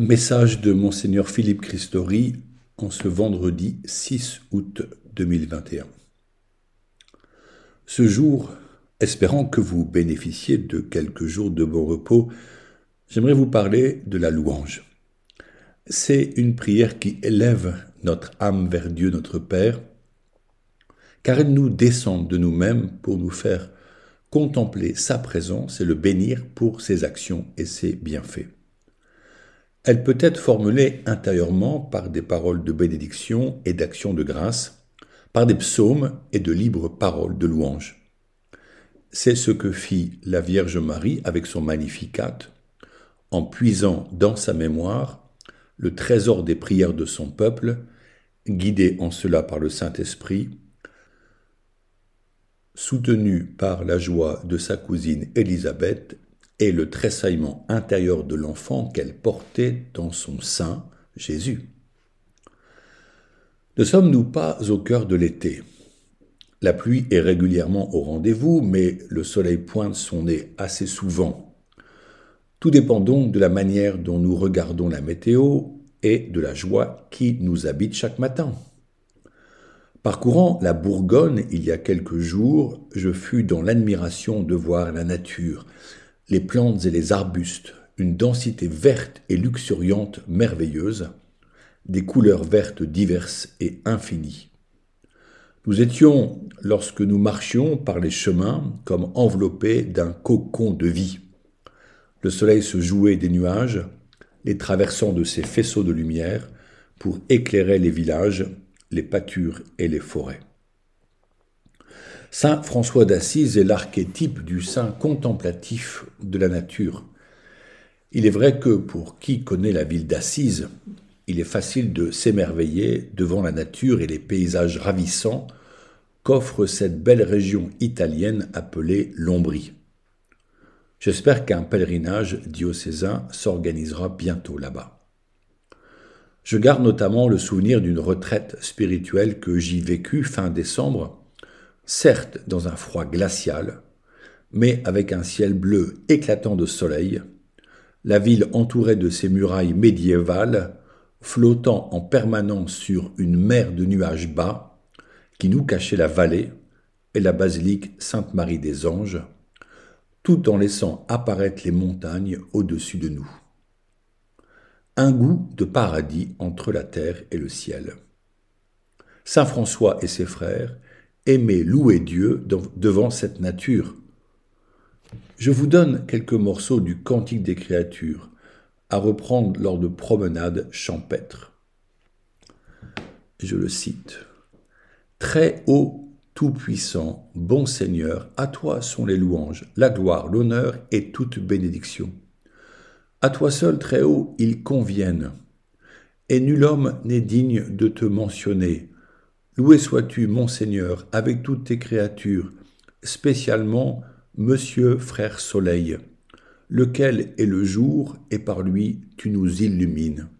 Message de Monseigneur Philippe Christori en ce vendredi 6 août 2021. Ce jour, espérant que vous bénéficiez de quelques jours de bon repos, j'aimerais vous parler de la louange. C'est une prière qui élève notre âme vers Dieu notre Père, car elle nous descend de nous-mêmes pour nous faire contempler sa présence et le bénir pour ses actions et ses bienfaits. Elle peut être formulée intérieurement par des paroles de bénédiction et d'action de grâce, par des psaumes et de libres paroles de louange. C'est ce que fit la Vierge Marie avec son Magnificat, en puisant dans sa mémoire le trésor des prières de son peuple, guidé en cela par le Saint-Esprit, soutenu par la joie de sa cousine Élisabeth et le tressaillement intérieur de l'enfant qu'elle portait dans son sein, Jésus. Ne sommes-nous pas au cœur de l'été? La pluie est régulièrement au rendez-vous, mais le soleil pointe son nez assez souvent. Tout dépend donc de la manière dont nous regardons la météo et de la joie qui nous habite chaque matin. Parcourant la Bourgogne il y a quelques jours, je fus dans l'admiration de voir la nature, les plantes et les arbustes, une densité verte et luxuriante merveilleuse, des couleurs vertes diverses et infinies. Nous étions, lorsque nous marchions par les chemins, comme enveloppés d'un cocon de vie. Le soleil se jouait des nuages, les traversant de ses faisceaux de lumière, pour éclairer les villages, les pâtures et les forêts. Saint François d'Assise est l'archétype du saint contemplatif de la nature. Il est vrai que pour qui connaît la ville d'Assise, il est facile de s'émerveiller devant la nature et les paysages ravissants qu'offre cette belle région italienne appelée l'Ombrie. J'espère qu'un pèlerinage diocésain s'organisera bientôt là-bas. Je garde notamment le souvenir d'une retraite spirituelle que j'y vécus fin décembre certes dans un froid glacial, mais avec un ciel bleu éclatant de soleil, la ville entourée de ses murailles médiévales, flottant en permanence sur une mer de nuages bas, qui nous cachait la vallée et la basilique Sainte-Marie des Anges, tout en laissant apparaître les montagnes au-dessus de nous. Un goût de paradis entre la terre et le ciel. Saint François et ses frères aimer louer Dieu devant cette nature. Je vous donne quelques morceaux du Cantique des créatures à reprendre lors de promenades champêtres. Je le cite. Très haut, tout-puissant, bon Seigneur, à toi sont les louanges, la gloire, l'honneur et toute bénédiction. À toi seul, très haut, ils conviennent. Et nul homme n'est digne de te mentionner, Loué sois-tu, mon Seigneur, avec toutes tes créatures, spécialement Monsieur Frère Soleil, lequel est le jour, et par lui tu nous illumines.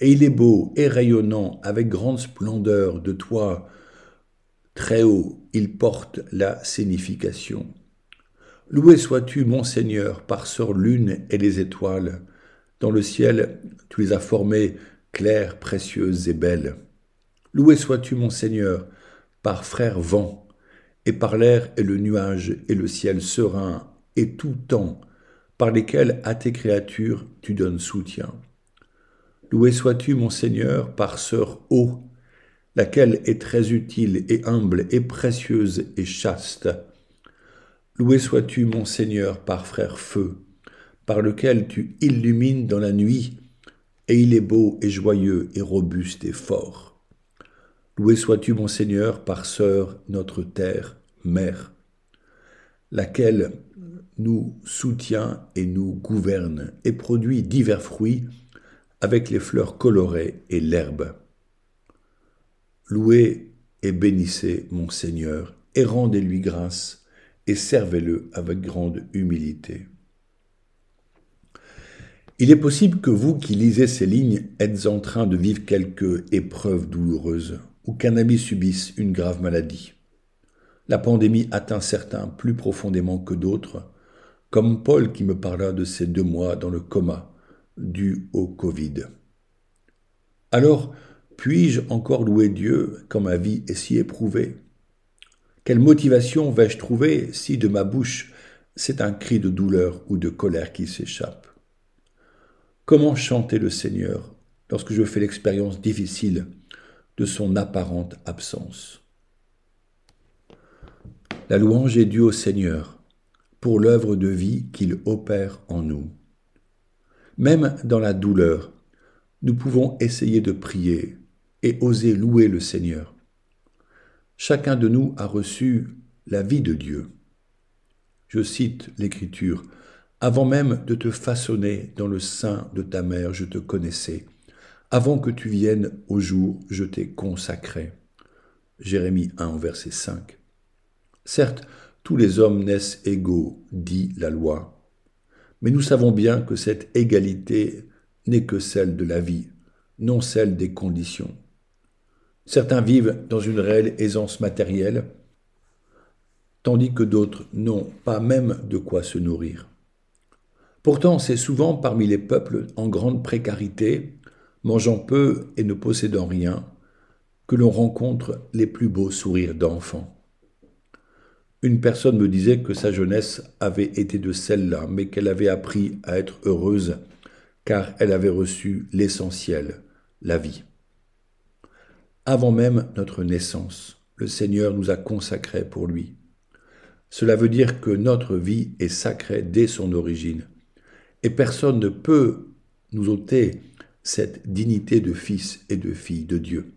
Et il est beau et rayonnant, avec grande splendeur de toi, très haut, il porte la signification. Loué sois-tu, mon Seigneur, par sœur lune et les étoiles. Dans le ciel, tu les as formées claires, précieuses et belles. Loué sois-tu, mon Seigneur, par frère vent, et par l'air et le nuage et le ciel serein, et tout temps, par lesquels à tes créatures tu donnes soutien. Loué sois-tu, mon Seigneur, par sœur eau, laquelle est très utile et humble et précieuse et chaste. Loué sois-tu, mon Seigneur, par frère feu, par lequel tu illumines dans la nuit, et il est beau et joyeux et robuste et fort. Loué sois-tu, mon Seigneur, par sœur, notre terre, mère, laquelle nous soutient et nous gouverne et produit divers fruits avec les fleurs colorées et l'herbe. Louez et bénissez mon Seigneur et rendez-lui grâce et servez-le avec grande humilité. Il est possible que vous qui lisez ces lignes êtes en train de vivre quelque épreuve douloureuse ou qu'un ami subisse une grave maladie. La pandémie atteint certains plus profondément que d'autres, comme Paul qui me parla de ces deux mois dans le coma, due au Covid. Alors, puis-je encore louer Dieu quand ma vie est si éprouvée? Quelle motivation vais-je trouver si de ma bouche c'est un cri de douleur ou de colère qui s'échappe? Comment chanter le Seigneur lorsque je fais l'expérience difficile de son apparente absence La louange est due au Seigneur pour l'œuvre de vie qu'il opère en nous. Même dans la douleur, nous pouvons essayer de prier et oser louer le Seigneur. Chacun de nous a reçu la vie de Dieu. Je cite l'Écriture, Avant même de te façonner dans le sein de ta mère, je te connaissais. Avant que tu viennes au jour, je t'ai consacré. Jérémie 1, verset 5. Certes, tous les hommes naissent égaux, dit la loi, mais nous savons bien que cette égalité n'est que celle de la vie, non celle des conditions. Certains vivent dans une réelle aisance matérielle, tandis que d'autres n'ont pas même de quoi se nourrir. Pourtant, c'est souvent parmi les peuples en grande précarité, mangeant peu et ne possédant rien, que l'on rencontre les plus beaux sourires d'enfants. Une personne me disait que sa jeunesse avait été de celle-là, mais qu'elle avait appris à être heureuse car elle avait reçu l'essentiel, la vie. Avant même notre naissance, le Seigneur nous a consacrés pour lui. Cela veut dire que notre vie est sacrée dès son origine, et personne ne peut nous ôter cette dignité de fils et de fille de Dieu.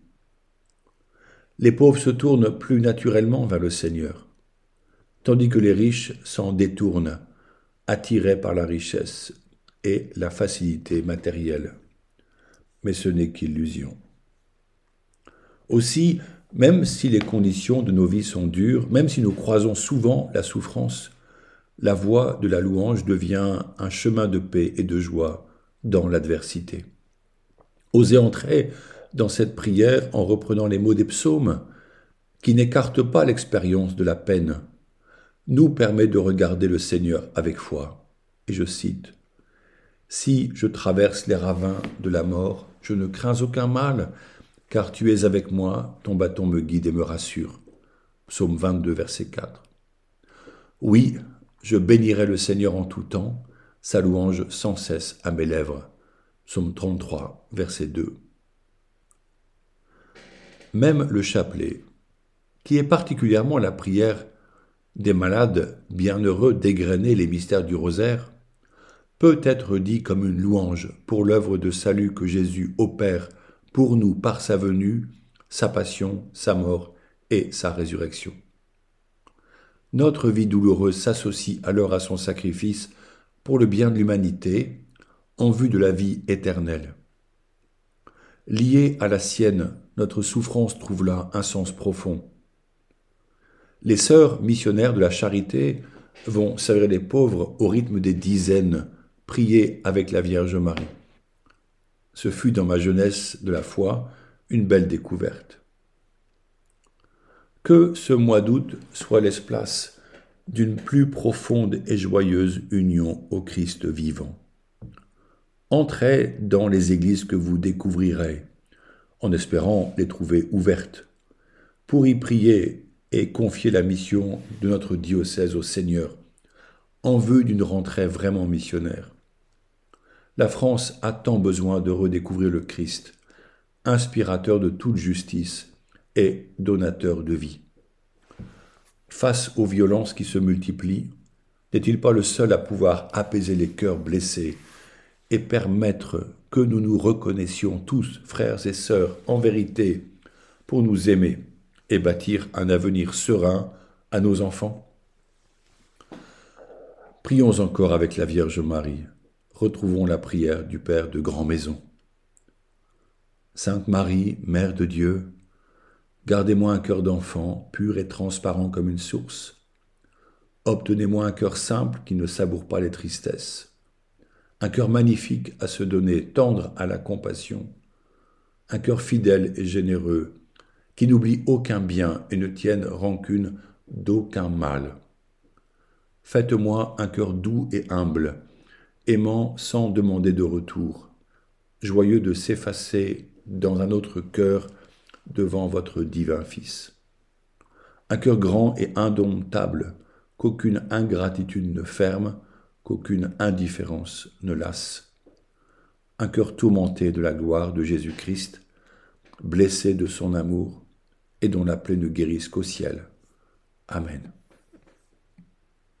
Les pauvres se tournent plus naturellement vers le Seigneur, tandis que les riches s'en détournent, attirés par la richesse et la facilité matérielle. Mais ce n'est qu'illusion. Aussi, même si les conditions de nos vies sont dures, même si nous croisons souvent la souffrance, la voie de la louange devient un chemin de paix et de joie dans l'adversité. Osez entrer dans cette prière en reprenant les mots des psaumes, qui n'écartent pas l'expérience de la peine, nous permet de regarder le Seigneur avec foi. Et je cite si je traverse les ravins de la mort, je ne crains aucun mal, car tu es avec moi, ton bâton me guide et me rassure. Psaume 22, verset 4. Oui, je bénirai le Seigneur en tout temps, sa louange sans cesse à mes lèvres. Psaume 33, verset 2. Même le chapelet, qui est particulièrement la prière des malades bienheureux dégrainer les mystères du rosaire, peut être dit comme une louange pour l'œuvre de salut que Jésus opère pour nous par sa venue, sa passion, sa mort et sa résurrection. Notre vie douloureuse s'associe alors à son sacrifice pour le bien de l'humanité, en vue de la vie éternelle. Liée à la sienne, notre souffrance trouve là un sens profond. Les sœurs missionnaires de la charité vont servir les pauvres au rythme des dizaines prier avec la Vierge Marie. Ce fut dans ma jeunesse de la foi une belle découverte. Que ce mois d'août soit l'espace d'une plus profonde et joyeuse union au Christ vivant. Entrez dans les églises que vous découvrirez, en espérant les trouver ouvertes, pour y prier et confier la mission de notre diocèse au Seigneur, en vue d'une rentrée vraiment missionnaire. La France a tant besoin de redécouvrir le Christ, inspirateur de toute justice et donateur de vie. Face aux violences qui se multiplient, n'est-il pas le seul à pouvoir apaiser les cœurs blessés et permettre que nous nous reconnaissions tous, frères et sœurs, en vérité, pour nous aimer et bâtir un avenir serein à nos enfants Prions encore avec la Vierge Marie retrouvons la prière du Père de Grand Maison. Sainte Marie, Mère de Dieu, gardez-moi un cœur d'enfant, pur et transparent comme une source. Obtenez-moi un cœur simple qui ne saboure pas les tristesses, un cœur magnifique à se donner, tendre à la compassion, un cœur fidèle et généreux, qui n'oublie aucun bien et ne tienne rancune d'aucun mal. Faites-moi un cœur doux et humble, aimant sans demander de retour, joyeux de s'effacer dans un autre cœur devant votre divin Fils. Un cœur grand et indomptable, qu'aucune ingratitude ne ferme, qu'aucune indifférence ne lasse. Un cœur tourmenté de la gloire de Jésus-Christ, blessé de son amour, et dont la plaie ne guérisse qu'au ciel. Amen.